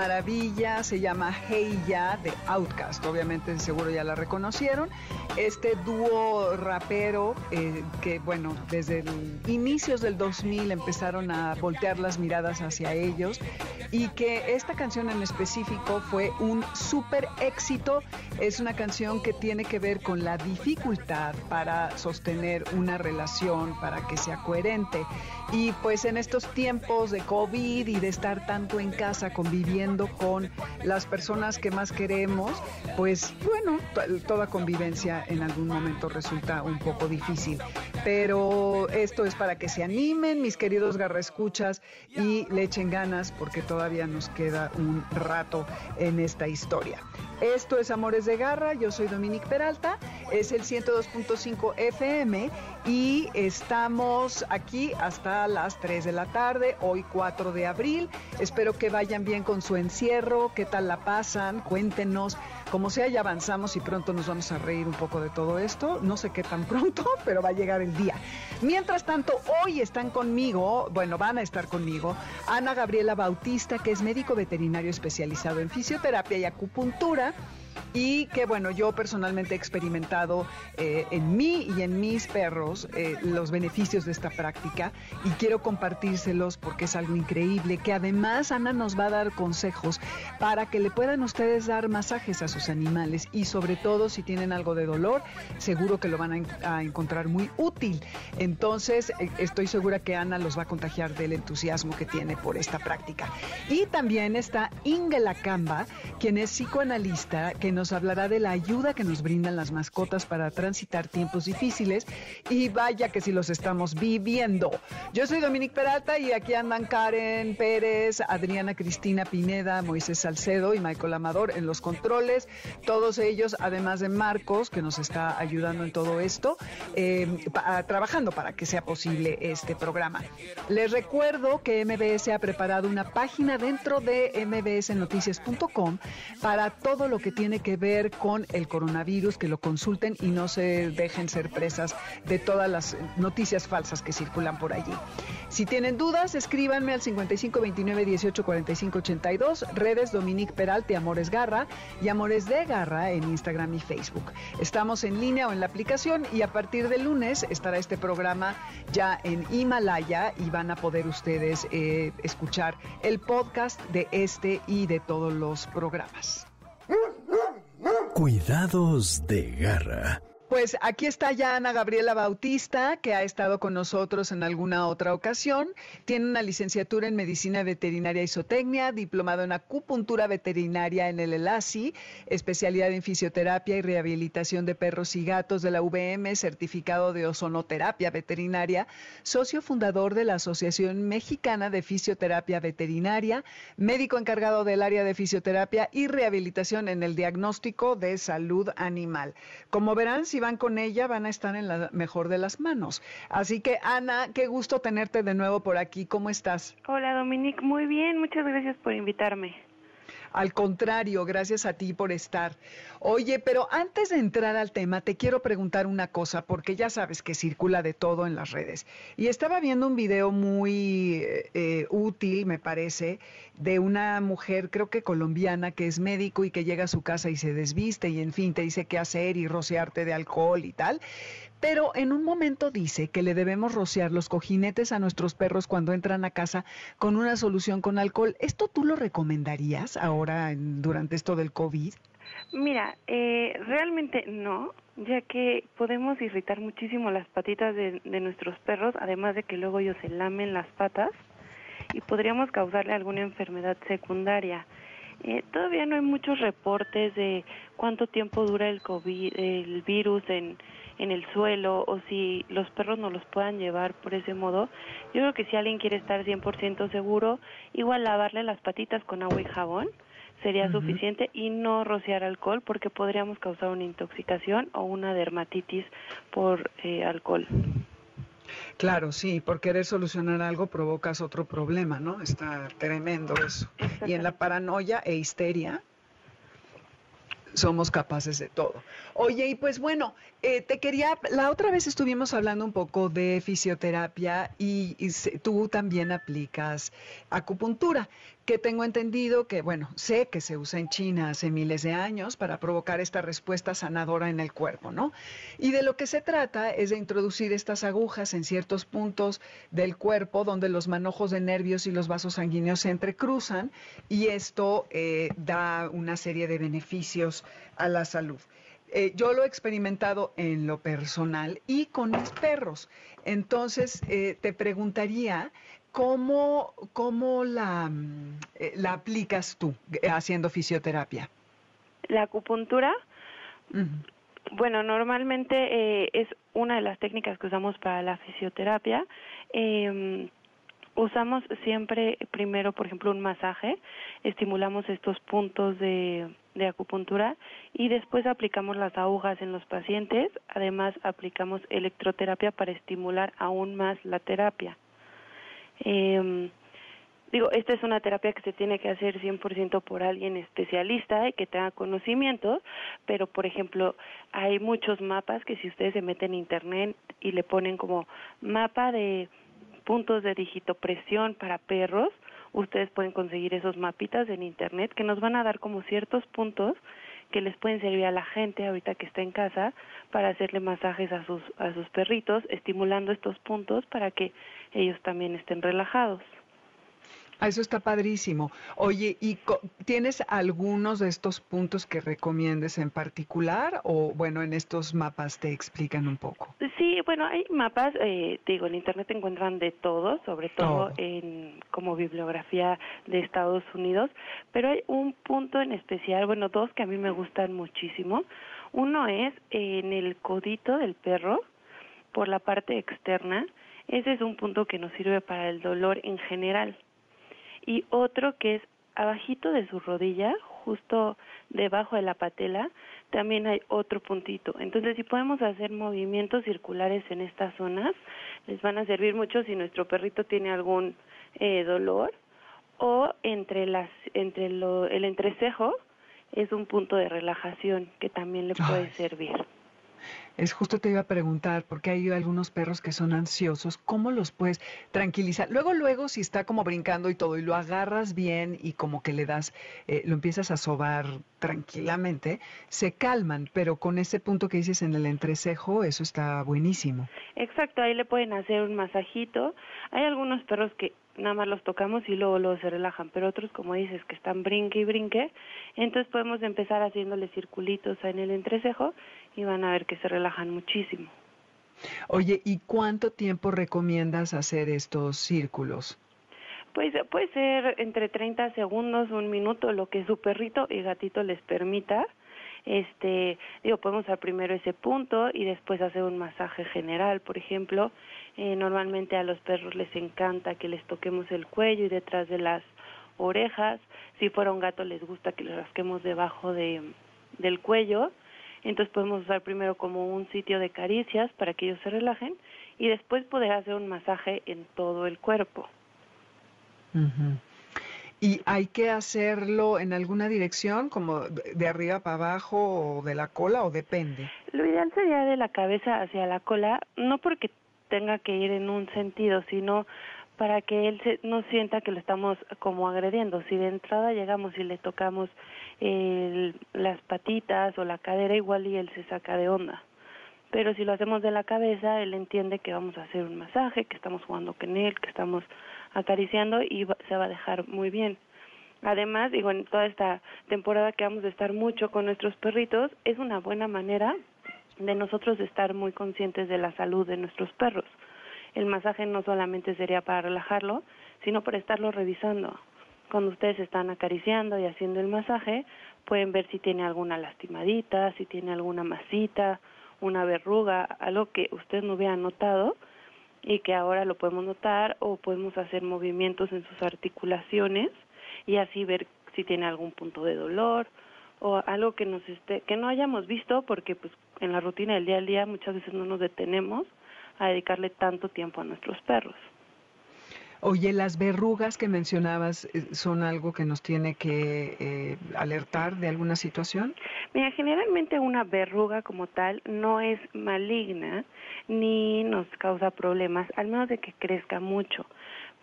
Maravilla, se llama Hey de Outcast, obviamente seguro ya la reconocieron. Este dúo rapero eh, que, bueno, desde inicios del 2000 empezaron a voltear las miradas hacia ellos y que esta canción en específico fue un súper éxito. Es una canción que tiene que ver con la dificultad para sostener una relación, para que sea coherente. Y pues en estos tiempos de COVID y de estar tanto en casa conviviendo con las personas que más queremos, pues bueno, toda convivencia en algún momento resulta un poco difícil. Pero esto es para que se animen, mis queridos garraescuchas, y le echen ganas porque todavía nos queda un rato en esta historia. Esto es Amores de Garra, yo soy Dominique Peralta, es el 102.5 FM y estamos aquí hasta las 3 de la tarde, hoy 4 de abril. Espero que vayan bien con su encierro, qué tal la pasan, cuéntenos. Como sea, ya avanzamos y pronto nos vamos a reír un poco de todo esto. No sé qué tan pronto, pero va a llegar el día. Mientras tanto, hoy están conmigo, bueno, van a estar conmigo, Ana Gabriela Bautista, que es médico veterinario especializado en fisioterapia y acupuntura y que bueno, yo personalmente he experimentado eh, en mí y en mis perros eh, los beneficios de esta práctica y quiero compartírselos porque es algo increíble, que además Ana nos va a dar consejos para que le puedan ustedes dar masajes a sus animales y sobre todo si tienen algo de dolor, seguro que lo van a, encontrar muy útil. Entonces, eh, estoy segura que Ana los va a contagiar del entusiasmo que tiene por esta práctica. Y también está Inge Lacamba, quien es psicoanalista, que nos hablará de la ayuda que nos brindan las mascotas para transitar tiempos difíciles y vaya que si los estamos viviendo. Yo soy Dominique Peralta y aquí andan Karen Pérez, Adriana Cristina Pineda, Moisés Salcedo y Michael Amador en los controles. Todos ellos, además de Marcos, que nos está ayudando en todo esto, eh, trabajando para que sea posible este programa. Les recuerdo que MBS ha preparado una página dentro de mbsnoticias.com para todo lo que tiene que ver con el coronavirus, que lo consulten y no se dejen ser presas de todas las noticias falsas que circulan por allí. Si tienen dudas, escríbanme al 5529 18 82, redes Dominique Peralte, Amores Garra y Amores de Garra en Instagram y Facebook. Estamos en línea o en la aplicación y a partir del lunes estará este programa ya en Himalaya y van a poder ustedes eh, escuchar el podcast de este y de todos los programas. Cuidados de garra. Pues aquí está ya Ana Gabriela Bautista, que ha estado con nosotros en alguna otra ocasión. Tiene una licenciatura en Medicina Veterinaria y Zootecnia, diplomado en Acupuntura Veterinaria en el ELASI, especialidad en Fisioterapia y Rehabilitación de Perros y Gatos de la VM, certificado de Ozonoterapia Veterinaria, socio fundador de la Asociación Mexicana de Fisioterapia Veterinaria, médico encargado del área de fisioterapia y rehabilitación en el diagnóstico de salud animal. Como verán, si van con ella van a estar en la mejor de las manos. Así que Ana, qué gusto tenerte de nuevo por aquí. ¿Cómo estás? Hola Dominique, muy bien, muchas gracias por invitarme. Al contrario, gracias a ti por estar. Oye, pero antes de entrar al tema, te quiero preguntar una cosa, porque ya sabes que circula de todo en las redes. Y estaba viendo un video muy eh, eh, útil, me parece, de una mujer, creo que colombiana, que es médico y que llega a su casa y se desviste y en fin te dice qué hacer y rociarte de alcohol y tal. Pero en un momento dice que le debemos rociar los cojinetes a nuestros perros cuando entran a casa con una solución con alcohol. ¿Esto tú lo recomendarías ahora durante esto del COVID? Mira, eh, realmente no, ya que podemos irritar muchísimo las patitas de, nuestros perros, además de que luego ellos se lamen las patas y podríamos causarle alguna enfermedad secundaria. Eh, todavía no hay muchos reportes de cuánto tiempo dura el COVID, el virus en, en el suelo o si los perros no los puedan llevar por ese modo. Yo creo que si alguien quiere estar 100% seguro, igual lavarle las patitas con agua y jabón sería suficiente y no rociar alcohol porque podríamos causar una intoxicación o una dermatitis por eh, alcohol. Claro, sí, por querer solucionar algo provocas otro problema, ¿no? Está tremendo eso. Y en la paranoia e histeria somos capaces de todo. Oye, y pues bueno, eh, te quería, la otra vez estuvimos hablando un poco de fisioterapia y, tú también aplicas acupuntura que tengo entendido que, bueno, sé que se usa en China hace miles de años para provocar esta respuesta sanadora en el cuerpo, ¿no? Y de lo que se trata es de introducir estas agujas en ciertos puntos del cuerpo donde los manojos de nervios y los vasos sanguíneos se entrecruzan y esto eh, da una serie de beneficios a la salud. Eh, yo lo he experimentado en lo personal y con mis perros. Entonces, eh, te preguntaría ¿Cómo, cómo la, eh, la aplicas tú eh, haciendo fisioterapia? La acupuntura, bueno, normalmente eh, es una de las técnicas que usamos para la fisioterapia. Em, usamos siempre primero, por ejemplo, un masaje, estimulamos estos puntos de, de acupuntura y después aplicamos las agujas en los pacientes. Además, aplicamos electroterapia para estimular aún más la terapia. Eh, digo, esta es una terapia que se tiene que hacer 100% por alguien especialista y que tenga conocimiento, pero por ejemplo, hay muchos mapas que si ustedes se meten en internet y le ponen como mapa de puntos de digitopresión para perros, ustedes pueden conseguir esos mapitas en internet que nos van a dar como ciertos puntos que les pueden servir a la gente ahorita que está en casa para hacerle masajes a sus a sus perritos, estimulando estos puntos para que ellos también estén relajados. Ah, eso está padrísimo. Oye, ¿y tienes algunos de estos puntos que recomiendes en particular o bueno, en estos mapas te explican un poco? Sí, bueno, hay mapas, eh, digo, en internet encuentran de todo, sobre todo en como bibliografía de Estados Unidos, pero hay un punto en especial, bueno, dos que a mí me gustan muchísimo. Uno es en el codito del perro, por la parte externa. Ese es un punto que nos sirve para el dolor en general y otro que es abajito de su rodilla, justo debajo de la patela, también hay otro puntito. Entonces, si podemos hacer movimientos circulares en estas zonas, les van a servir mucho si nuestro perrito tiene algún eh, dolor o entre las entre lo, el entrecejo es un punto de relajación que también le puede servir. Es justo te iba a preguntar, porque hay algunos perros que son ansiosos, ¿cómo los puedes tranquilizar? Luego, luego, si está como brincando y todo, y lo agarras bien y como que le das, eh, lo empiezas a sobar tranquilamente, se calman, pero con ese punto que dices en el entrecejo, eso está buenísimo. Exacto, ahí le pueden hacer un masajito. Hay algunos perros que nada más los tocamos y luego, luego se relajan, pero otros, como dices, que están brinque y brinque, entonces podemos empezar haciéndole circulitos en el entrecejo y van a ver que se relajan muchísimo. Oye, ¿y cuánto tiempo recomiendas hacer estos círculos? Pues puede ser entre 30 segundos, un minuto, lo que su perrito y gatito les permita. Este, digo, podemos hacer primero ese punto y después hacer un masaje general, por ejemplo. Eh, normalmente a los perros les encanta que les toquemos el cuello y detrás de las orejas. Si fuera un gato les gusta que les rasquemos debajo de, del cuello entonces podemos usar primero como un sitio de caricias para que ellos se relajen y después poder hacer un masaje en todo el cuerpo. ¿Y hay que hacerlo en alguna dirección, como de arriba para abajo o de la cola o depende? Lo ideal sería de la cabeza hacia la cola, no porque tenga que ir en un sentido, sino para que él se, no sienta que lo estamos como agrediendo. Si de entrada llegamos y le tocamos las patitas o la cadera, igual y él se saca de onda. Pero si lo hacemos de la cabeza, él entiende que vamos a hacer un masaje, que estamos jugando con él, que estamos acariciando y se va a dejar muy bien. Además, digo, en toda esta temporada que vamos a estar mucho con nuestros perritos, es una buena manera de nosotros estar muy conscientes de la salud de nuestros perros. El masaje no solamente sería para relajarlo, sino para estarlo revisando. Cuando ustedes están acariciando y haciendo el masaje, pueden ver si tiene alguna lastimadita, si tiene alguna masita, una verruga, algo que usted no hubiera notado y que ahora lo podemos notar o podemos hacer movimientos en sus articulaciones y así ver si tiene algún punto de dolor o algo que nos esté que no hayamos visto porque pues en la rutina del día a día muchas veces no nos detenemos a dedicarle tanto tiempo a nuestros perros. Oye, las verrugas que mencionabas eh, son algo que nos tiene que eh, alertar de alguna situación. Mira, generalmente una verruga como tal no es maligna ni nos causa problemas, al menos de que crezca mucho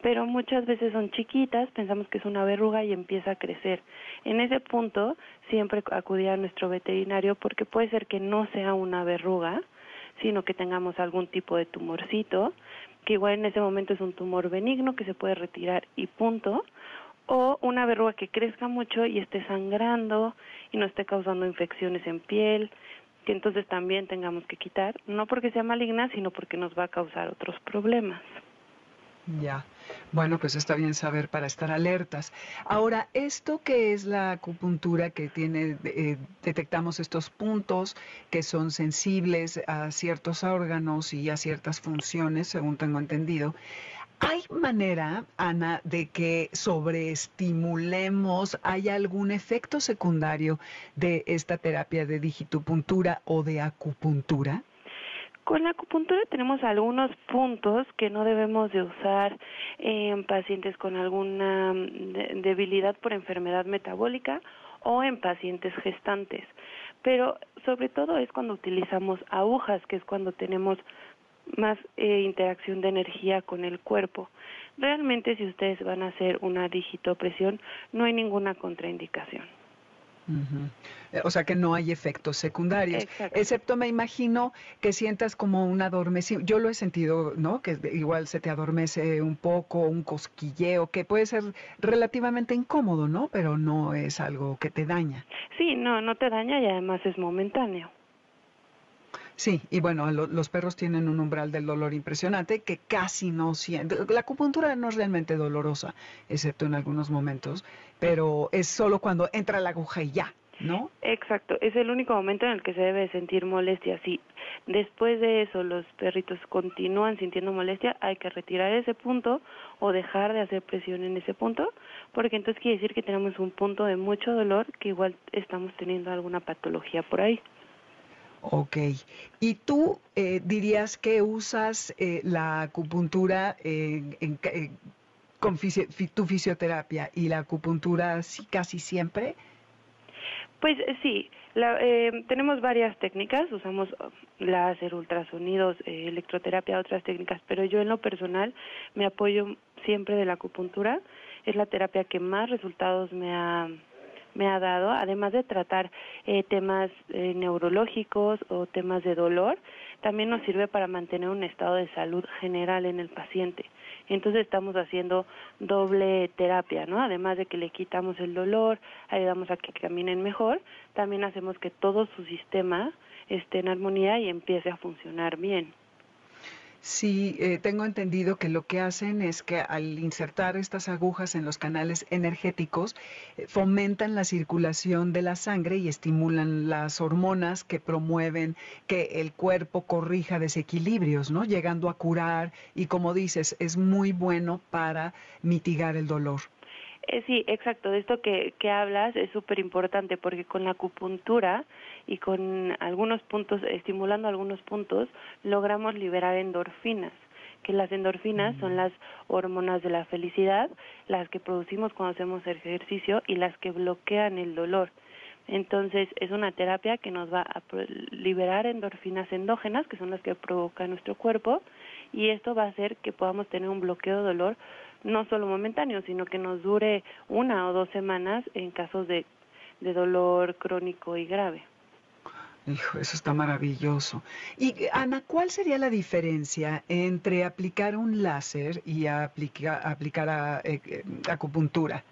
pero muchas veces son chiquitas, pensamos que es una verruga y empieza a crecer. En ese punto siempre acudir a nuestro veterinario porque puede ser que no sea una verruga, sino que tengamos algún tipo de tumorcito, que igual en ese momento es un tumor benigno que se puede retirar y punto, o una verruga que crezca mucho y esté sangrando y no esté causando infecciones en piel, que entonces también tengamos que quitar, no porque sea maligna, sino porque nos va a causar otros problemas. Ya. Bueno, pues está bien saber para estar alertas. Ahora, esto que es la acupuntura que tiene, eh, detectamos estos puntos que son sensibles a ciertos órganos y a ciertas funciones, según tengo entendido. ¿Hay manera, Ana, de que sobreestimulemos, hay algún efecto secundario de esta terapia de digitopuntura o de acupuntura? Con la acupuntura tenemos algunos puntos que no debemos de usar en pacientes con alguna mm, debilidad por enfermedad metabólica o en pacientes gestantes. Pero sobre todo es cuando utilizamos agujas, que es cuando tenemos más eh, interacción de energía con el cuerpo. Realmente si ustedes van a hacer una digitopresión no hay ninguna contraindicación. Eh, o sea que no hay efectos secundarios, excepto me imagino que sientas como un adormecimiento. Yo lo he sentido, ¿no? Que igual se te adormece un poco, un cosquilleo, que puede ser relativamente incómodo, ¿no? Pero no es algo que te daña. Sí, no, no te daña y además es momentáneo. Sí, y bueno, los perros tienen un umbral del dolor impresionante que casi no sienten. La acupuntura no es realmente dolorosa, excepto en algunos momentos, pero es solo cuando entra la aguja y ya, ¿no? Exacto, es el único momento en el que se debe sentir molestia. Si después de eso los perritos continúan sintiendo molestia, hay que retirar ese punto o dejar de hacer presión en ese punto, porque entonces quiere decir que tenemos un punto de mucho dolor que igual estamos teniendo alguna patología por ahí. Ok. ¿Y tú eh, dirías que usas eh, la acupuntura en, con tu fisioterapia y la acupuntura casi siempre? Pues eh, sí, tenemos varias técnicas, usamos láser, ultrasonidos, electroterapia, otras técnicas, pero yo en lo personal me apoyo siempre de la acupuntura, es la terapia que más resultados me ha me ha dado, además de tratar eh, temas eh, neurológicos o temas de dolor, también nos sirve para mantener un estado de salud general en el paciente. Entonces estamos haciendo doble terapia, ¿no? Además de que le quitamos el dolor, ayudamos a que caminen mejor, también hacemos que todo su sistema esté en armonía y empiece a funcionar bien. Sí, eh, tengo entendido que lo que hacen es que al insertar estas agujas en los canales energéticos, eh, fomentan la circulación de la sangre y estimulan las hormonas que promueven que el cuerpo corrija desequilibrios, ¿no? Llegando a curar y como dices, es muy bueno para mitigar el dolor. Eh, sí, exacto. De esto que, que hablas es súper importante porque con la acupuntura y con algunos puntos, estimulando algunos puntos, logramos liberar endorfinas que las endorfinas son las hormonas de la felicidad, las que producimos cuando hacemos ejercicio y las que bloquean el dolor. Entonces es una terapia que nos va a liberar endorfinas endógenas, que son las que provoca nuestro cuerpo, y esto va a hacer que podamos tener un bloqueo de dolor no solo momentáneo, sino que nos dure una o dos semanas en casos de, dolor crónico y grave. Hijo, eso está maravilloso. Y Ana, ¿cuál sería la diferencia entre aplicar un láser y aplicar, aplicar eh, eh, acupuntura?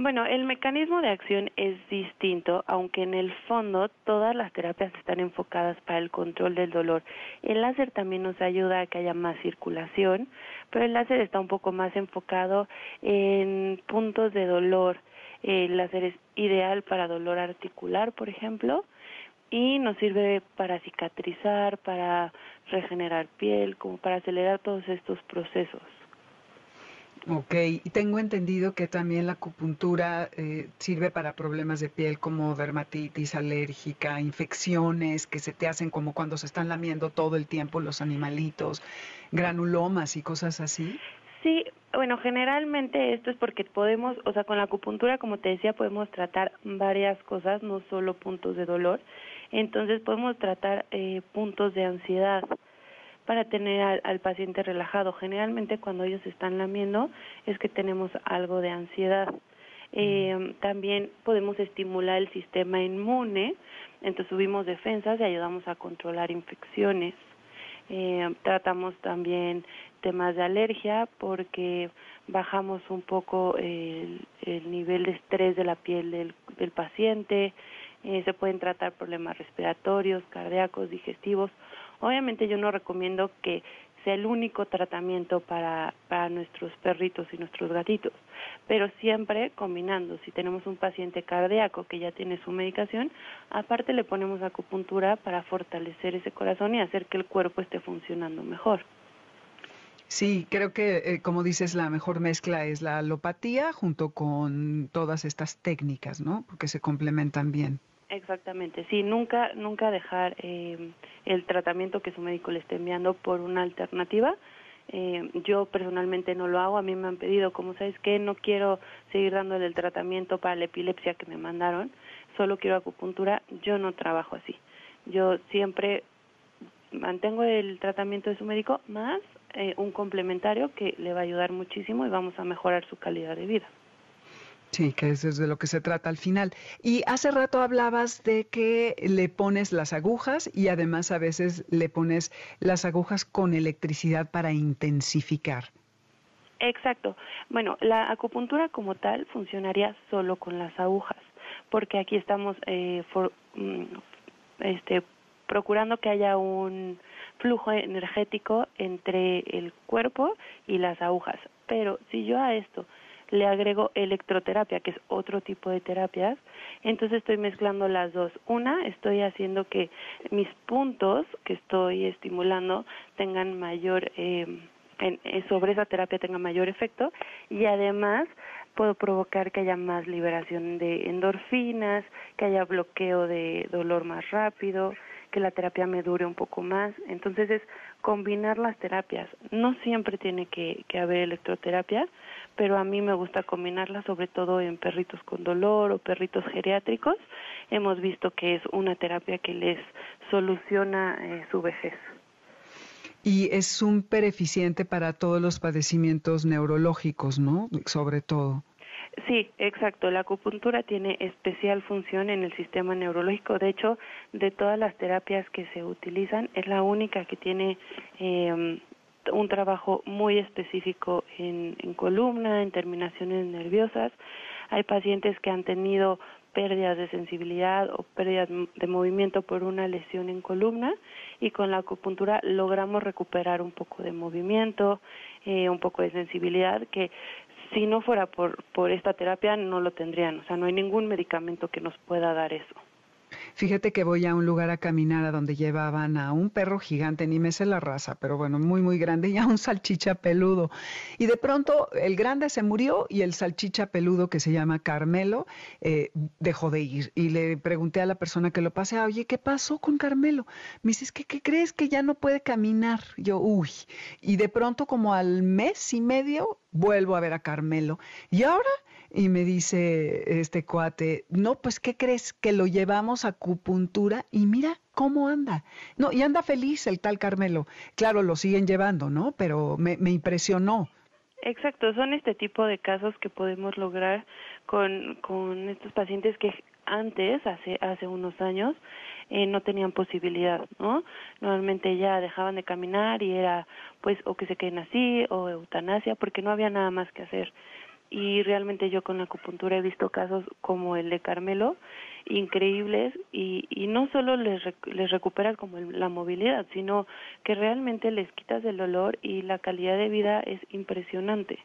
Bueno, el mecanismo de acción es distinto, aunque en el fondo todas las terapias están enfocadas para el control del dolor. El láser también nos ayuda a que haya más circulación, pero el láser está un poco más enfocado en puntos de dolor. El láser es ideal para dolor articular, por ejemplo, y nos sirve para cicatrizar, para regenerar piel, como para acelerar todos estos procesos. Ok, y tengo entendido que también la acupuntura eh, sirve para problemas de piel como dermatitis alérgica, infecciones que se te hacen como cuando se están lamiendo todo el tiempo los animalitos, granulomas y cosas así. Sí, bueno, generalmente esto es porque podemos, o sea, con la acupuntura, como te decía, podemos tratar varias cosas, no solo puntos de dolor. Entonces podemos tratar eh, puntos de ansiedad para tener al, paciente relajado. Generalmente cuando ellos están lamiendo es que tenemos algo de ansiedad. Eh, también podemos estimular el sistema inmune, entonces subimos defensas y ayudamos a controlar infecciones. Eh, tratamos también temas de alergia porque bajamos un poco el, nivel de estrés de la piel del, del paciente, eh, se pueden tratar problemas respiratorios, cardíacos, digestivos Obviamente yo no recomiendo que sea el único tratamiento para, para nuestros perritos y nuestros gatitos, pero siempre combinando. Si tenemos un paciente cardíaco que ya tiene su medicación, aparte le ponemos acupuntura para fortalecer ese corazón y hacer que el cuerpo esté funcionando mejor. Sí, creo que, eh, como dices, la mejor mezcla es la alopatía junto con todas estas técnicas, ¿no? Porque se complementan bien. Exactamente, sí, nunca, nunca dejar eh, el tratamiento que su médico le esté enviando por una alternativa. Eh, yo personalmente no lo hago, a mí me han pedido, como sabes que no quiero seguir dándole el tratamiento para la epilepsia que me mandaron, solo quiero acupuntura, yo no trabajo así. Yo siempre mantengo el tratamiento de su médico más eh, un complementario que le va a ayudar muchísimo y vamos a mejorar su calidad de vida. Sí, que eso es de lo que se trata al final. Y hace rato hablabas de que le pones las agujas y además a veces le pones las agujas con electricidad para intensificar. Exacto. Bueno, la acupuntura como tal funcionaría solo con las agujas, porque aquí estamos eh, mm, este, procurando que haya un flujo energético entre el cuerpo y las agujas. Pero si yo a esto le agrego electroterapia, que es otro tipo de terapias, entonces estoy mezclando las dos. Una, estoy haciendo que mis puntos que estoy estimulando tengan mayor, eh, eh, sobre esa terapia tenga mayor efecto. Y además puedo provocar que haya más liberación de endorfinas, que haya bloqueo de dolor más rápido, que la terapia me dure un poco más. Entonces es combinar las terapias. No siempre tiene que, que haber electroterapia, pero a mí me gusta combinarla sobre todo en perritos con dolor o perritos geriátricos. Hemos visto que es una terapia que les soluciona eh, su vejez. Y es súper eficiente para todos los padecimientos neurológicos, ¿no? Sobre todo. Sí, exacto. La acupuntura tiene especial función en el sistema neurológico. De hecho, de todas las terapias que se utilizan, es la única que tiene eh, un trabajo muy específico en, en columna, en terminaciones nerviosas. Hay pacientes que han tenido pérdidas de sensibilidad o pérdidas de movimiento por una lesión en columna y con la acupuntura logramos recuperar un poco de movimiento, eh, un poco de sensibilidad que si no fuera por, por esta terapia no lo tendrían, o sea, no hay ningún medicamento que nos pueda dar eso. Fíjate que voy a un lugar a caminar a donde llevaban a un perro gigante, ni me sé la raza, pero bueno, muy, muy grande, y a un salchicha peludo. Y de pronto el grande se murió y el salchicha peludo que se llama Carmelo eh, dejó de ir. Y le pregunté a la persona que lo pase, oye, ¿qué pasó con Carmelo? Me dice, ¿qué, ¿qué crees que ya no puede caminar? Yo, uy. Y de pronto como al mes y medio vuelvo a ver a Carmelo. Y ahora y me dice este cuate, no, pues ¿qué crees? Que lo llevamos a acupuntura y mira cómo anda. No, y anda feliz el tal Carmelo. Claro, lo siguen llevando, ¿no? Pero me, me impresionó. Exacto, son este tipo de casos que podemos lograr con, con estos pacientes que antes, hace, hace unos años, eh, no tenían posibilidad, ¿no? Normalmente ya dejaban de caminar y era pues o que se queden así o eutanasia porque no había nada más que hacer. Y realmente yo con la acupuntura he visto casos como el de Carmelo, increíbles y, y no solo les, les recuperas como la movilidad, sino que realmente les quitas el dolor y la calidad de vida es impresionante.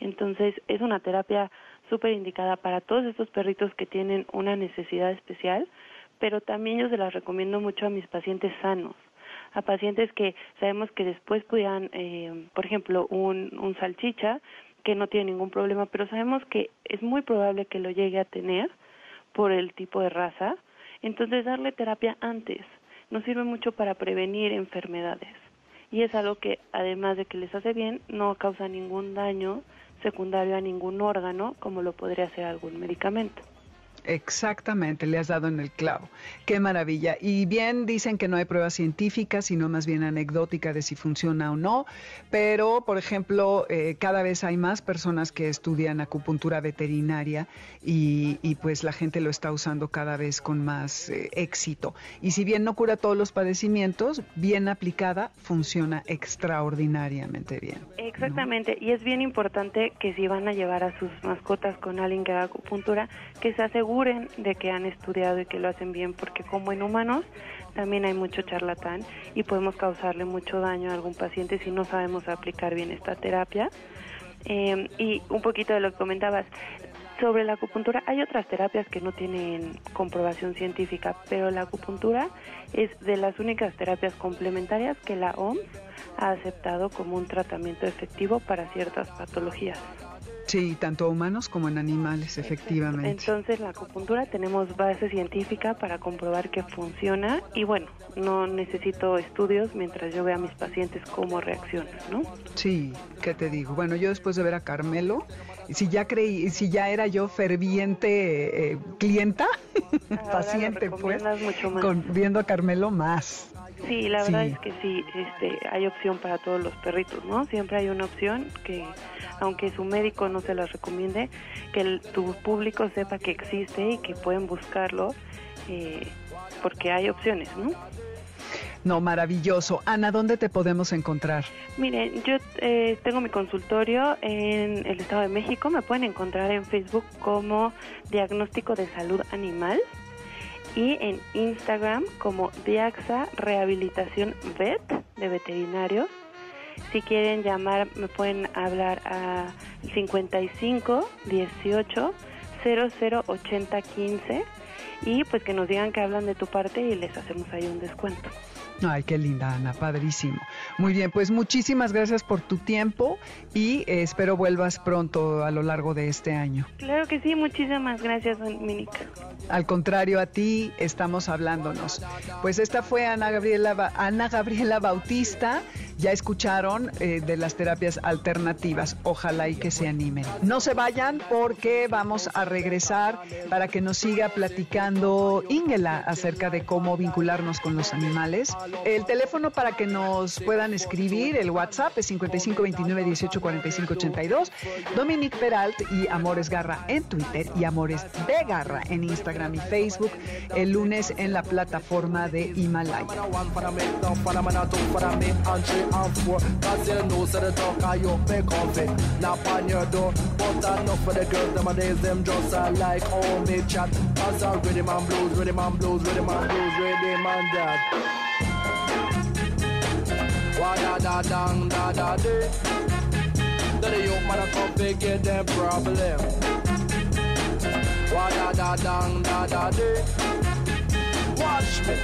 Entonces es una terapia súper indicada para todos estos perritos que tienen una necesidad especial, pero también yo se las recomiendo mucho a mis pacientes sanos, a pacientes que sabemos que después pudieran, eh, por ejemplo, un salchicha que no tiene ningún problema, pero sabemos que es muy probable que lo llegue a tener por el tipo de raza, entonces darle terapia antes nos sirve mucho para prevenir enfermedades y es algo que además de que les hace bien no causa ningún daño secundario a ningún órgano como lo podría hacer algún medicamento. Exactamente, le has dado en el clavo. Qué maravilla. Y bien dicen que no hay pruebas científicas, sino más bien anecdótica de si funciona o no, pero, por ejemplo, eh, cada vez hay más personas que estudian acupuntura veterinaria y, pues la gente lo está usando cada vez con más eh, éxito. Y si bien no cura todos los padecimientos, bien aplicada, funciona extraordinariamente bien. Exactamente, y es bien importante que si van a llevar a sus mascotas con alguien que haga acupuntura, que se asegure de que han estudiado y que lo hacen bien, porque como en humanos también hay mucho charlatán y podemos causarle mucho daño a algún paciente si no sabemos aplicar bien esta terapia. Eh, y un poquito de lo que comentabas, sobre la acupuntura, hay otras terapias que no tienen comprobación científica, pero la acupuntura es de las únicas terapias complementarias que la OMS ha aceptado como un tratamiento efectivo para ciertas patologías. Sí, tanto humanos como en animales, efectivamente. Entonces, la acupuntura tenemos base científica para comprobar que funciona y bueno, no necesito estudios mientras yo vea a mis pacientes cómo reaccionan, ¿no? Sí, ¿qué te digo? Bueno, yo después de ver a Carmelo, si ya creí, si ya era yo ferviente eh, clienta, paciente, pues, viendo a Carmelo más. Sí, la verdad es que sí, este, hay opción para todos los perritos, ¿no? Siempre hay una opción que, aunque su médico no se las recomiende, que tu público sepa que existe y que pueden buscarlo, eh, porque hay opciones, ¿no? No, maravilloso. Ana, ¿dónde te podemos encontrar? Miren, yo eh, tengo mi consultorio en el Estado de México. Me pueden encontrar en Facebook como Diagnóstico de Salud Animal y en Instagram como Diaxa Rehabilitación Vet de veterinarios. Si quieren llamar, me pueden hablar a 55 18 00 80 15 y pues que nos digan que hablan de tu parte y les hacemos ahí un descuento. Ay, qué linda, Ana, padrísimo. Muy bien, pues muchísimas gracias por tu tiempo y eh, espero vuelvas pronto a lo largo de este año. Claro que sí, muchísimas gracias, Dominica. Al contrario, a ti estamos hablándonos. Pues esta fue Ana Gabriela, Ana Gabriela Bautista. Ya escucharon eh, de las terapias alternativas. Ojalá y que se animen. No se vayan porque vamos a regresar para que nos siga platicando Ingela acerca de cómo vincularnos con los animales el teléfono para que nos puedan escribir, el WhatsApp es 5529 18 45 82. Dominic Peralt y Amores Garra en Twitter y Amores de Garra en Instagram y Facebook. El lunes en la plataforma de Himalaya. Why da da dang da da day? That the young man come get them problem. Why da da dang da da day? Watch me.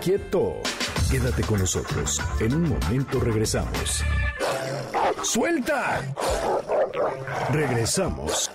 Quieto. Quédate con nosotros. En un momento regresamos. ¡Suelta! Regresamos.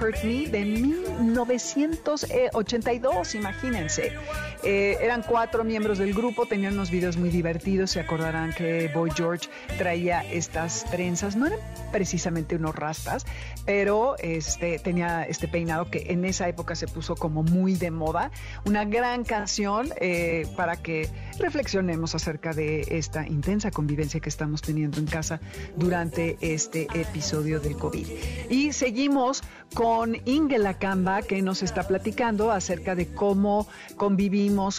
Hurt Me de 1982, imagínense. Eh, eran cuatro miembros del grupo, tenían unos videos muy divertidos, se acordarán que Boy George traía estas trenzas, no eran precisamente unos rastas, pero este, tenía este peinado que en esa época se puso como muy de moda. Una gran canción eh, para que reflexionemos acerca de esta intensa convivencia que estamos teniendo en casa durante este episodio del COVID. Y seguimos con Ingela Camba, que nos está platicando acerca de cómo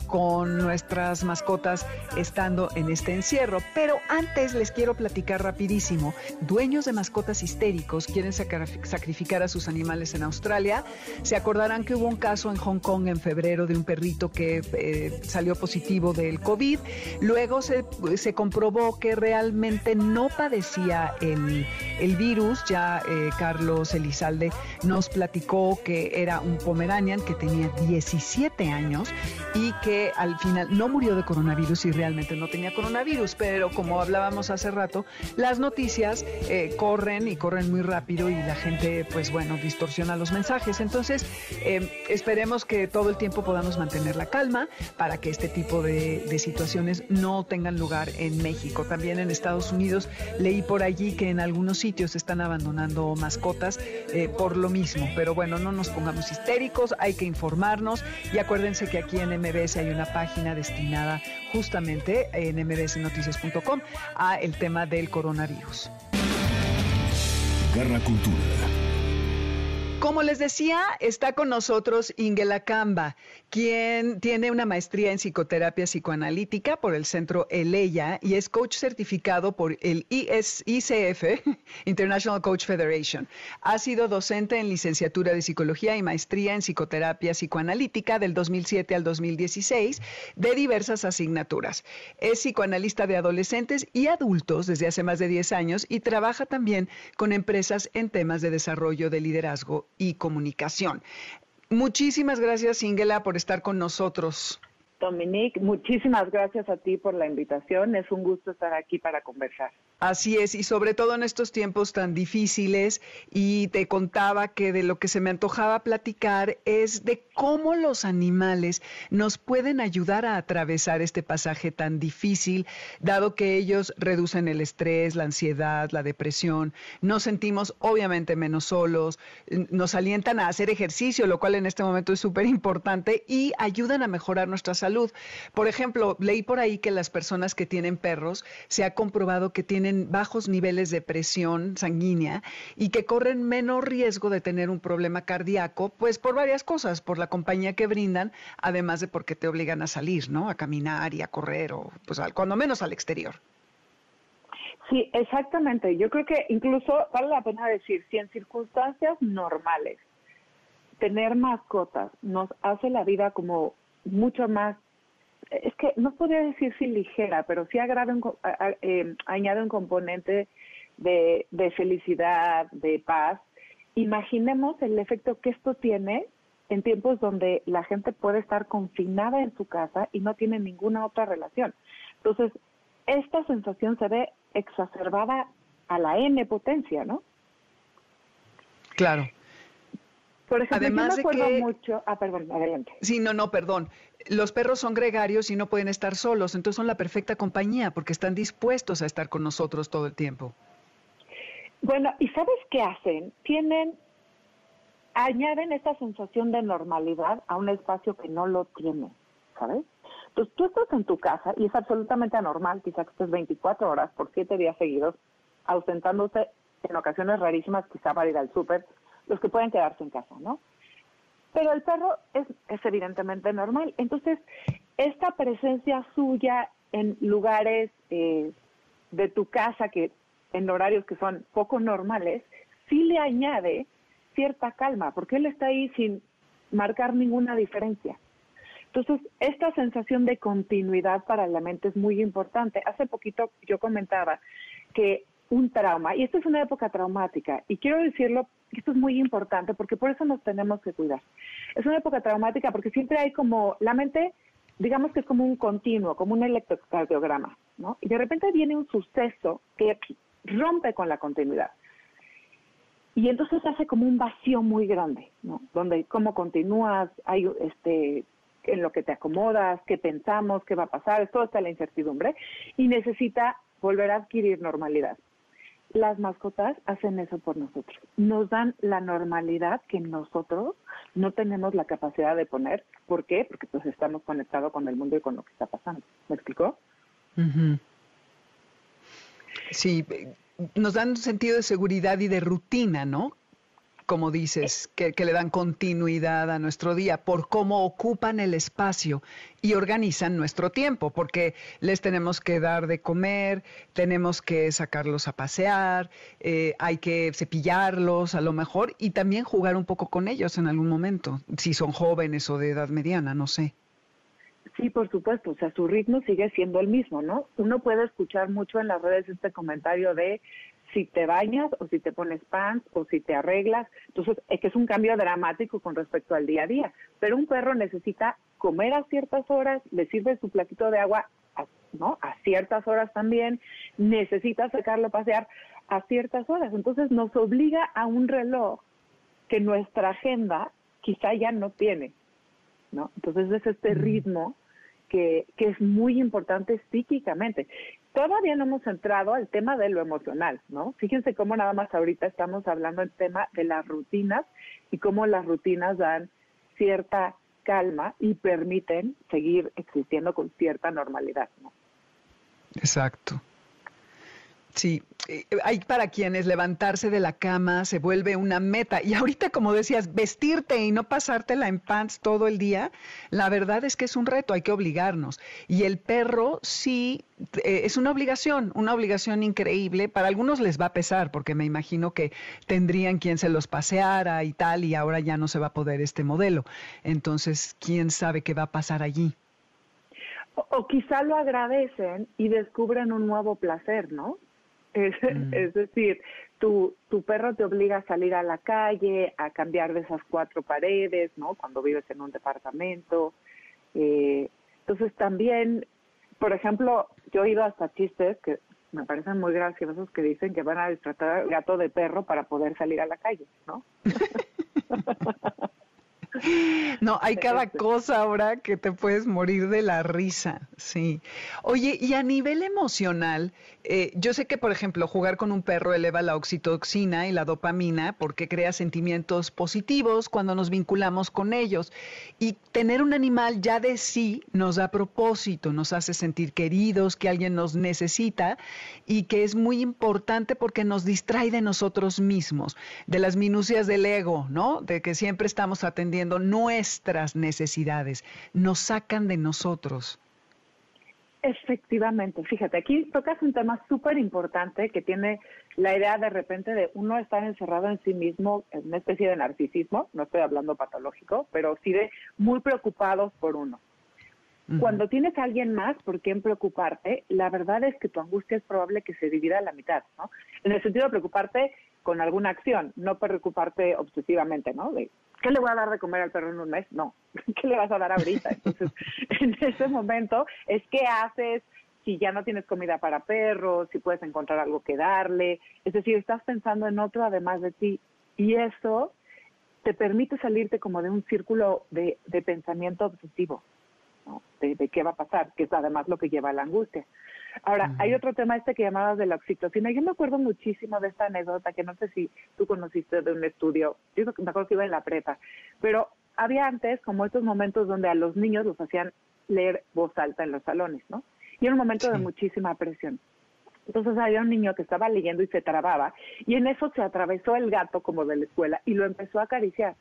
con nuestras mascotas estando en este encierro. Pero antes les quiero platicar rapidísimo. Dueños de mascotas histéricos quieren sacrificar a sus animales en Australia. Se acordarán que hubo un caso en Hong Kong en febrero de un perrito que eh, salió positivo del COVID. Luego se, se, comprobó que realmente no padecía el, el virus. Ya eh, Carlos Elizalde nos platicó que era un Pomeranian que tenía 17 años y que al final no murió de coronavirus y realmente no tenía coronavirus, pero como hablábamos hace rato, las noticias eh, corren y corren muy rápido y la gente, pues bueno, distorsiona los mensajes. Entonces, em, esperemos que todo el tiempo podamos mantener la calma para que este tipo de, situaciones no tengan lugar en México. También en Estados Unidos leí por allí que en algunos sitios están abandonando mascotas eh, por lo mismo. Pero bueno, no nos pongamos histéricos, hay que informarnos y acuérdense que aquí en MBS hay una página destinada justamente en mbsnoticias.com a el tema del coronavirus. Cultura. Como les decía, está con nosotros Ingela Camba, quien tiene una maestría en psicoterapia psicoanalítica por el Centro ELEYA y es coach certificado por el ICF, International Coach Federation. Ha sido docente en licenciatura de psicología y maestría en psicoterapia psicoanalítica del 2007 al 2016 de diversas asignaturas. Es psicoanalista de adolescentes y adultos desde hace más de 10 años y trabaja también con empresas en temas de desarrollo de liderazgo y comunicación. Muchísimas gracias, Ingela, por estar con nosotros. Dominique, muchísimas gracias a ti por la invitación. Es un gusto estar aquí para conversar. Así es, y sobre todo en estos tiempos tan difíciles, y te contaba que de lo que se me antojaba platicar es de cómo los animales nos pueden ayudar a atravesar este pasaje tan difícil, dado que ellos reducen el estrés, la ansiedad, la depresión, nos sentimos obviamente menos solos, nos alientan a hacer ejercicio, lo cual en este momento es súper importante, y ayudan a mejorar nuestra salud. Por ejemplo, leí por ahí que las personas que tienen perros se ha comprobado que tienen bajos niveles de presión sanguínea y que corren menos riesgo de tener un problema cardíaco, pues por varias cosas, por la compañía que brindan, además de porque te obligan a salir, ¿no? A caminar y a correr o pues cuando menos al exterior. Sí, exactamente. Yo creo que incluso vale la pena decir, si en circunstancias normales tener mascotas nos hace la vida como mucho más es que no podría decir si ligera, pero sí agrada eh, añade un componente de, de felicidad, de paz. Imaginemos el efecto que esto tiene en tiempos donde la gente puede estar confinada en su casa y no tiene ninguna otra relación. Entonces, esta sensación se ve exacerbada a la N potencia, ¿no? Claro. Por ejemplo, Además yo me acuerdo mucho. Ah, perdón, adelante. Sí, no, no, perdón. Los perros son gregarios y no pueden estar solos, entonces son la perfecta compañía porque están dispuestos a estar con nosotros todo el tiempo. Bueno, ¿y sabes qué hacen? Tienen, añaden esta sensación de normalidad a un espacio que no lo tiene, ¿sabes? Entonces tú estás en tu casa y es absolutamente anormal, quizás que estés 24 horas por 7 días seguidos, ausentándose en ocasiones rarísimas, quizá para ir al súper, los que pueden quedarse en casa, ¿no? Pero el perro es, evidentemente normal. Entonces, esta presencia suya en lugares eh, de tu casa que en horarios que son poco normales, sí le añade cierta calma, porque él está ahí sin marcar ninguna diferencia. Entonces, esta sensación de continuidad para la mente es muy importante. Hace poquito yo comentaba que un trauma, y esta es una época traumática, y quiero decirlo, esto es muy importante, porque por eso nos tenemos que cuidar. Es una época traumática porque siempre hay como, la mente, digamos que es como un continuo, como un electrocardiograma, ¿no? Y de repente viene un suceso que rompe con la continuidad. Y entonces hace como un vacío muy grande. Donde cómo continúas, hay este en lo que te acomodas, qué pensamos, qué va a pasar, todo está la incertidumbre y necesita volver a adquirir normalidad. Las mascotas hacen eso por nosotros, nos dan la normalidad que nosotros no tenemos la capacidad de poner. ¿Por qué? Porque pues estamos conectados con el mundo y con lo que está pasando. ¿Me explicó? Sí, nos dan un sentido de seguridad y de rutina, ¿no? Como dices, que, le dan continuidad a nuestro día por cómo ocupan el espacio y organizan nuestro tiempo, porque les tenemos que dar de comer, tenemos que sacarlos a pasear, eh, hay que cepillarlos a lo mejor y también jugar un poco con ellos en algún momento, si son jóvenes o de edad mediana, no sé. Sí, por supuesto, o sea, su ritmo sigue siendo el mismo, ¿no? Uno puede escuchar mucho en las redes este comentario de si te bañas o si te pones pants o si te arreglas. Entonces, es que es un cambio dramático con respecto al día a día. Pero un perro necesita comer a ciertas horas, le sirve su platito de agua a, ¿no? a ciertas horas también, necesita sacarlo a pasear a ciertas horas. Entonces, nos obliga a un reloj que nuestra agenda quizá ya no tiene. ¿no? Entonces, es este ritmo que, que es muy importante psíquicamente. Todavía no hemos entrado al tema de lo emocional, ¿no? Fíjense cómo nada más ahorita estamos hablando del tema de las rutinas y cómo las rutinas dan cierta calma y permiten seguir existiendo con cierta normalidad, ¿no? Exacto. Sí, eh, hay para quienes levantarse de la cama se vuelve una meta. Y ahorita, como decías, vestirte y no pasártela en pants todo el día, la verdad es que es un reto, hay que obligarnos. Y el perro sí eh, es una obligación, una obligación increíble. Para algunos les va a pesar, porque me imagino que tendrían quien se los paseara y tal, y ahora ya no se va a poder este modelo. Entonces, ¿quién sabe qué va a pasar allí? o quizá lo agradecen y descubren un nuevo placer, ¿no? Mm. Es, decir, tu, tu perro te obliga a salir a la calle, a cambiar de esas cuatro paredes, ¿no? Cuando vives en un departamento. Eh, entonces también, por ejemplo, yo he oído hasta chistes que me parecen muy graciosos que dicen que van a disfrutar al gato de perro para poder salir a la calle, ¿no? No, hay cada cosa ahora que te puedes morir de la risa, sí. Oye, y a nivel emocional, eh, yo sé que, por ejemplo, jugar con un perro eleva la oxitocina y la dopamina porque crea sentimientos positivos cuando nos vinculamos con ellos. Y tener un animal ya de sí nos da propósito, nos hace sentir queridos, que alguien nos necesita y que es muy importante porque nos distrae de nosotros mismos, de las minucias del ego, ¿no? De que siempre estamos atendiendo nuestras necesidades, nos sacan de nosotros. Efectivamente, fíjate, aquí tocas un tema súper importante que tiene la idea de repente de uno estar encerrado en sí mismo, en una especie de narcisismo, no estoy hablando patológico, pero sí de muy preocupados por uno. Cuando tienes a alguien más por quien preocuparte, la verdad es que tu angustia es probable que se divida a la mitad, ¿no? En el sentido de preocuparte con alguna acción, no preocuparte obsesivamente, ¿no? De, ¿qué le voy a dar de comer al perro en un mes? No, ¿qué le vas a dar ahorita? Entonces, en ese momento es qué haces, si ya no tienes comida para perros, si puedes encontrar algo que darle, es decir, estás pensando en otro además de ti y eso te permite salirte como de un círculo de, de pensamiento obsesivo de, qué va a pasar, que es además lo que lleva a la angustia. Ahora, hay otro tema este que llamabas de la oxitocina. Yo me acuerdo muchísimo de esta anécdota que no sé si tú conociste de un estudio, yo me acuerdo que iba en la prepa, pero había antes como estos momentos donde a los niños los hacían leer voz alta en los salones, ¿no? Y era un momento de muchísima presión. Entonces había un niño que estaba leyendo y se trababa y en eso se atravesó el gato como de la escuela y lo empezó a acariciar.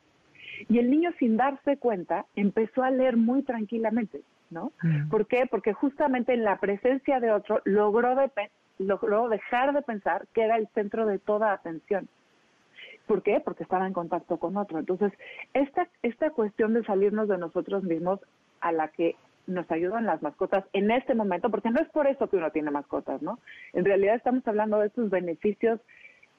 Y el niño sin darse cuenta empezó a leer muy tranquilamente, ¿no? Mm. ¿Por qué? Porque justamente en la presencia de otro logró, de, logró dejar de pensar que era el centro de toda atención. ¿Por qué? Porque estaba en contacto con otro. Entonces, esta, esta cuestión de salirnos de nosotros mismos a la que nos ayudan las mascotas en este momento, porque no es por eso que uno tiene mascotas, ¿no? En realidad estamos hablando de estos beneficios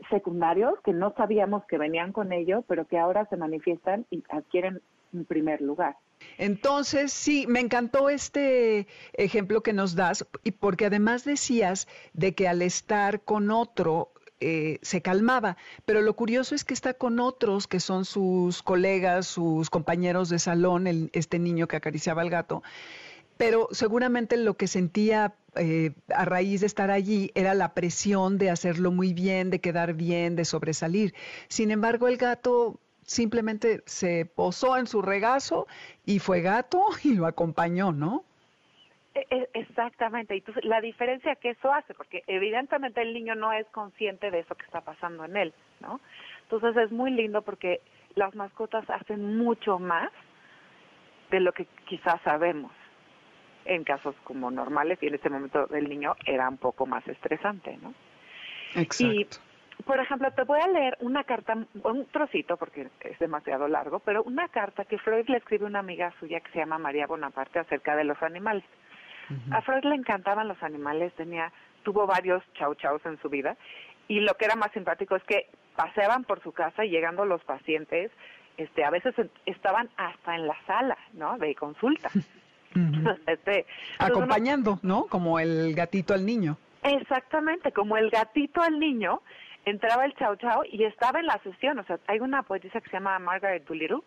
secundarios que no sabíamos que venían con ello, pero que ahora se manifiestan y adquieren un primer lugar. Entonces, sí, me encantó este ejemplo que nos das, y porque además decías de que al estar con otro eh, se calmaba. Pero lo curioso es que está con otros que son sus colegas, sus compañeros de salón, este niño que acariciaba al gato. Pero seguramente lo que sentía eh, a raíz de estar allí era la presión de hacerlo muy bien, de quedar bien, de sobresalir. Sin embargo, el gato simplemente se posó en su regazo y fue gato y lo acompañó, ¿no? E, e, exactamente, y entonces la diferencia que eso hace, porque evidentemente el niño no es consciente de eso que está pasando en él, ¿no? Entonces es muy lindo porque las mascotas hacen mucho más de lo que quizás sabemos en casos como normales y en este momento el niño era un poco más estresante, ¿no? Exacto. Por ejemplo, te voy a leer una carta, un trocito porque es demasiado largo, pero una carta que Freud le escribe a una amiga suya que se llama María Bonaparte acerca de los animales. A Freud le encantaban los animales, tenía, tuvo varios chau chaus en su vida y lo que era más simpático es que paseaban por su casa y llegando los pacientes, este, a veces estaban hasta en la sala, ¿no? De consulta. este, Acompañando, ¿no? Como el gatito al niño. Exactamente, como el gatito al niño, entraba el chau chau y estaba en la sesión. O sea, hay una poetisa que se llama Margaret Doolittle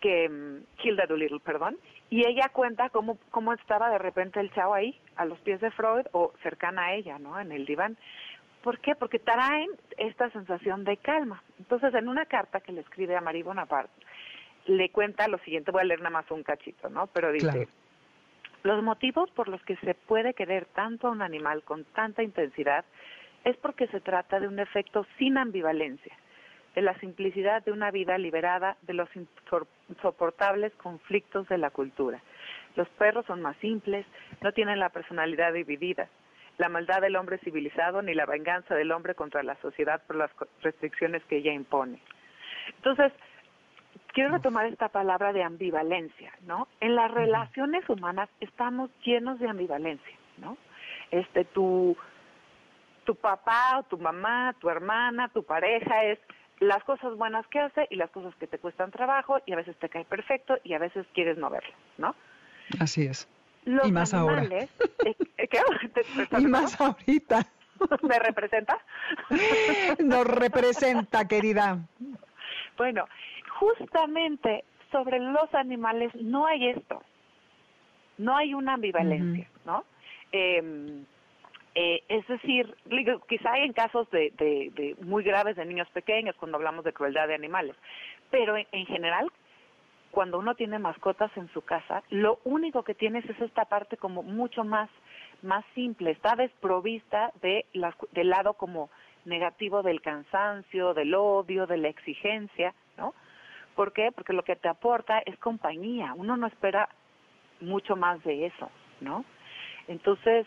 que mm, Hilda Doolittle, perdón, y ella cuenta cómo, cómo estaba de repente el chavo ahí, a los pies de Freud o cercana a ella, ¿no? En el diván. ¿Por qué? Porque traen esta sensación de calma. Entonces, en una carta que le escribe a Marie Bonaparte, le cuenta lo siguiente, voy a leer nada más un cachito, ¿no? Pero dice, los motivos por los que se puede querer tanto a un animal con tanta intensidad es porque se trata de un efecto sin ambivalencia de la simplicidad de una vida liberada de los insoportables conflictos de la cultura. Los perros son más simples, no tienen la personalidad dividida, la maldad del hombre civilizado ni la venganza del hombre contra la sociedad por las restricciones que ella impone. Entonces, quiero retomar esta palabra de ambivalencia, ¿no? En las relaciones humanas estamos llenos de ambivalencia, ¿no? Este, tu, tu papá o tu mamá, tu hermana, tu pareja es las cosas buenas que hace y las cosas que te cuestan trabajo y a veces te cae perfecto y a veces quieres no verlo, ¿no? Así es. y más ahora. Eh, eh, ¿qué? y más ahorita. ¿Me representa? Nos representa, querida. Bueno, justamente sobre los animales no hay esto. No hay una ambivalencia, ¿no? Eh, eh, es decir, quizá hay en casos de, muy graves de niños pequeños cuando hablamos de crueldad de animales, pero en, general, cuando uno tiene mascotas en su casa, lo único que tienes es esta parte como mucho más, más simple, está desprovista de del lado como negativo del cansancio, del odio, de la exigencia, ¿no? ¿Por qué? Porque lo que te aporta es compañía, uno no espera mucho más de eso, ¿no? Entonces,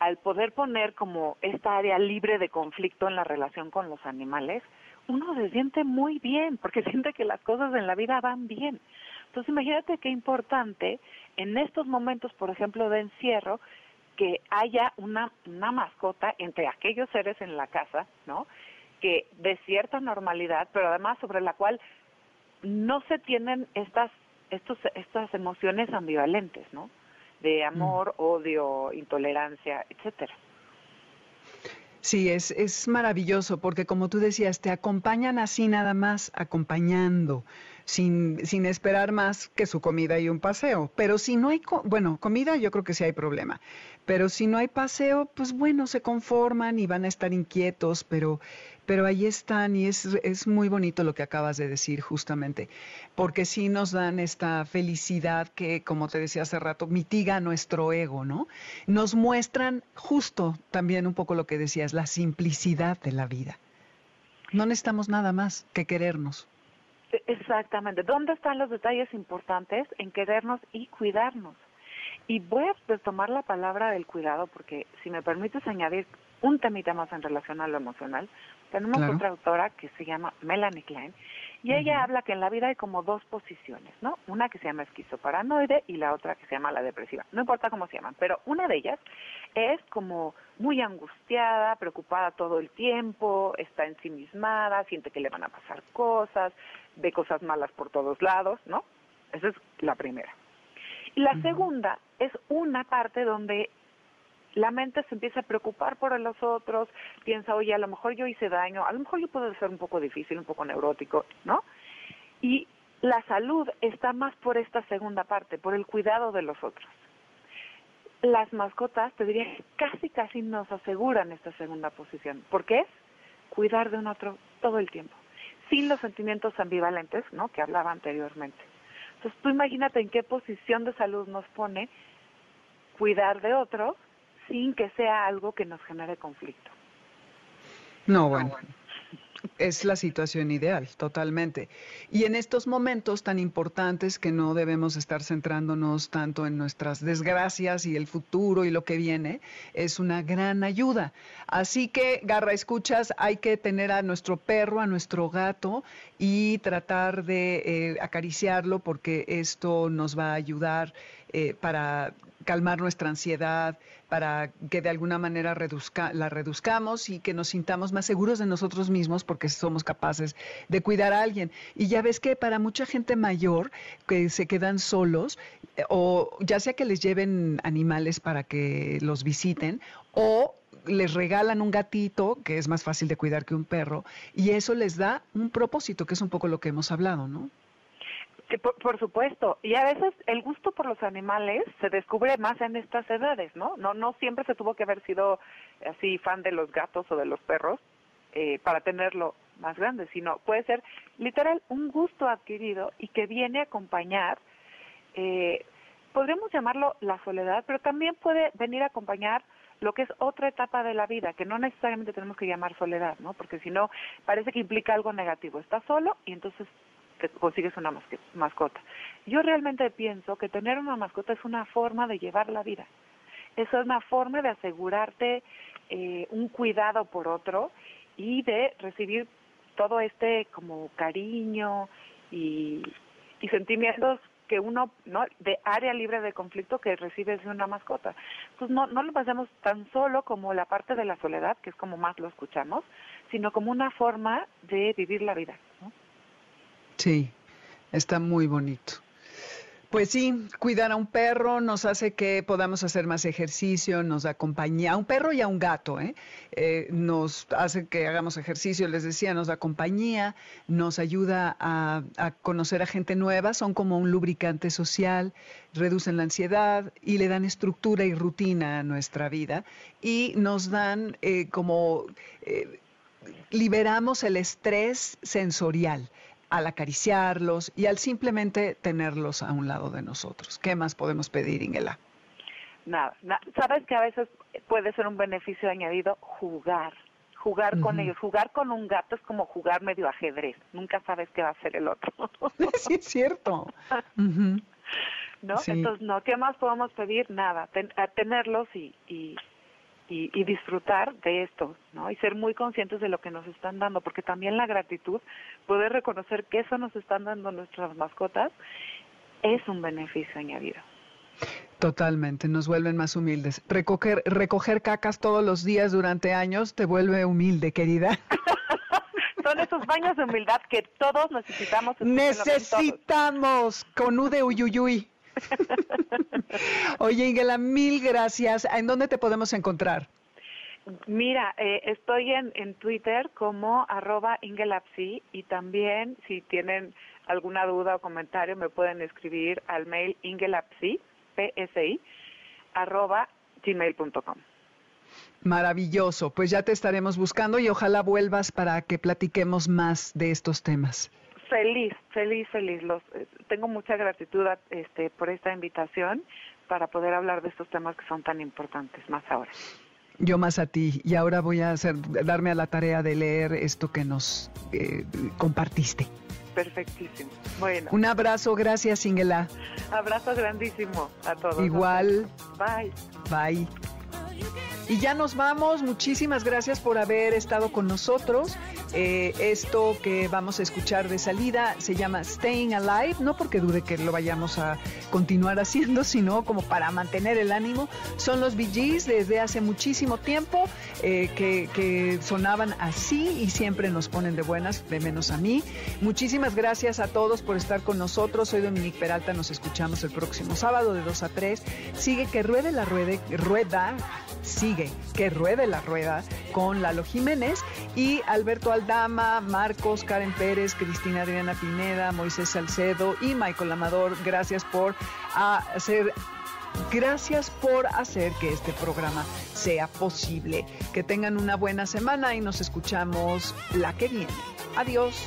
al poder poner como esta área libre de conflicto en la relación con los animales, uno se siente muy bien, porque siente que las cosas en la vida van bien. Entonces imagínate qué importante en estos momentos, por ejemplo, de encierro, que haya una, una mascota entre aquellos seres en la casa, ¿no? Que de cierta normalidad, pero además sobre la cual no se tienen estas, estos, estas emociones ambivalentes, ¿no? De mm. amor, odio, intolerancia, etcétera. Sí, es, es maravilloso porque como tú decías, te acompañan así nada más, acompañando, sin, sin esperar más que su comida y un paseo. Pero si no hay, bueno, comida yo creo que sí hay problema, pero si no hay paseo, pues bueno, se conforman y van a estar inquietos, pero pero ahí están y es, es muy bonito lo que acabas de decir justamente, porque sí nos dan esta felicidad que, como te decía hace rato, mitiga nuestro ego, ¿no? Nos muestran justo también un poco lo que decías, la simplicidad de la vida. No necesitamos nada más que querernos. Exactamente. ¿Dónde están los detalles importantes en querernos y cuidarnos? Y voy a retomar la palabra del cuidado porque si me permites añadir un temita más en relación a lo emocional, tenemos otra autora que se llama Melanie Klein y ella habla que en la vida hay como dos posiciones, ¿no? Una que se llama esquizoparanoide y la otra que se llama la depresiva. No importa cómo se llaman, pero una de ellas es como muy angustiada, preocupada todo el tiempo, está ensimismada, siente que le van a pasar cosas, ve cosas malas por todos lados, ¿no? Esa es la primera. Y la segunda es una parte donde la mente se empieza a preocupar por los otros, piensa, oye, a lo mejor yo hice daño, a lo mejor yo puedo ser un poco difícil, un poco neurótico, ¿no? Y la salud está más por esta segunda parte, por el cuidado de los otros. Las mascotas, te diría casi, casi nos aseguran esta segunda posición, porque es cuidar de un otro todo el tiempo, sin los sentimientos ambivalentes, ¿no? Que hablaba anteriormente. Entonces, tú imagínate en qué posición de salud nos pone cuidar de otro sin que sea algo que nos genere conflicto. No, bueno es la situación ideal, totalmente. Y en estos momentos tan importantes que no debemos estar centrándonos tanto en nuestras desgracias y el futuro y lo que viene, es una gran ayuda. Así que, Garra, escuchas, hay que tener a nuestro perro, a nuestro gato y tratar de eh, acariciarlo porque esto nos va a ayudar eh, para calmar nuestra ansiedad, para que de alguna manera la reduzcamos y que nos sintamos más seguros de nosotros mismos porque somos capaces de cuidar a alguien. Y ya ves que para mucha gente mayor que se quedan solos, eh, o ya sea que les lleven animales para que los visiten, o les regalan un gatito, que es más fácil de cuidar que un perro, y eso les da un propósito, que es un poco lo que hemos hablado, ¿no? Por, supuesto, y a veces el gusto por los animales se descubre más en estas edades, ¿no? No, no siempre se tuvo que haber sido así fan de los gatos o de los perros eh, para tenerlo más grande, sino puede ser literal un gusto adquirido y que viene a acompañar, eh, podríamos llamarlo la soledad, pero también puede venir a acompañar lo que es otra etapa de la vida, que no necesariamente tenemos que llamar soledad, ¿no? Porque si no, parece que implica algo negativo. Estás solo y entonces que consigues una mascota. Yo realmente pienso que tener una mascota es una forma de llevar la vida. Es una forma de asegurarte eh, un cuidado por otro y de recibir todo este como cariño y, y sentimientos que uno, ¿no? De área libre de conflicto que recibes de una mascota. Entonces no, no lo pasemos tan solo como la parte de la soledad, que es como más lo escuchamos, sino como una forma de vivir la vida. Sí, está muy bonito. Pues sí, cuidar a un perro nos hace que podamos hacer más ejercicio, nos acompaña a un perro y a un gato, ¿eh? ¿eh? nos hace que hagamos ejercicio, les decía, nos da compañía, nos ayuda a, conocer a gente nueva, son como un lubricante social, reducen la ansiedad y le dan estructura y rutina a nuestra vida y nos dan eh, como eh, liberamos el estrés sensorial al acariciarlos y al simplemente tenerlos a un lado de nosotros. ¿Qué más podemos pedir, Ingela? Nada, sabes que a veces puede ser un beneficio añadido jugar, jugar con ellos, jugar con un gato es como jugar medio ajedrez, nunca sabes qué va a hacer el otro. sí, es cierto. ¿No? Entonces, no, ¿qué más podemos pedir? Nada, tenerlos y, y, y, disfrutar de esto, ¿no? Y ser muy conscientes de lo que nos están dando, porque también la gratitud, poder reconocer que eso nos están dando nuestras mascotas, es un beneficio añadido. Totalmente, nos vuelven más humildes. Recoger, recoger cacas todos los días durante años te vuelve humilde, querida. Son esos baños de humildad que todos necesitamos. Necesitamos, con U de Uyuyuy. Oye, Ingela, mil gracias. ¿En dónde te podemos encontrar? Mira, eh, estoy en, en Twitter como arroba Ingelapsi y también si tienen alguna duda o comentario me pueden escribir al mail ingelapsi, psi, arroba gmail.com. Maravilloso, pues ya te estaremos buscando y ojalá vuelvas para que platiquemos más de estos temas. Feliz, feliz, feliz. Los, eh, tengo mucha gratitud este, por esta invitación para poder hablar de estos temas que son tan importantes más ahora. Yo más a ti. Y ahora voy a hacer, darme a la tarea de leer esto que nos eh, compartiste. Perfectísimo. Bueno. Un abrazo, gracias, Ingela. Abrazo grandísimo a todos. Igual. Bye. Bye. Y ya nos vamos. Muchísimas gracias por haber estado con nosotros. Eh, esto que vamos a escuchar de salida se llama Staying Alive, no porque dude que lo vayamos a continuar haciendo, sino como para mantener el ánimo. Son los BGs desde hace muchísimo tiempo eh, que, sonaban así y siempre nos ponen de buenas, de menos a mí. Muchísimas gracias a todos por estar con nosotros. Soy Dominique Peralta, nos escuchamos el próximo sábado de 2 a 3. Sigue que ruede la rueda, rueda sigue, que ruede la rueda con Lalo Jiménez y Alberto Aldama, Marcos, Karen Pérez, Cristina Adriana Pineda, Moisés Salcedo y Michael Amador. Gracias por hacer Gracias por hacer que este programa sea posible. Que tengan una buena semana y nos escuchamos la que viene. Adiós.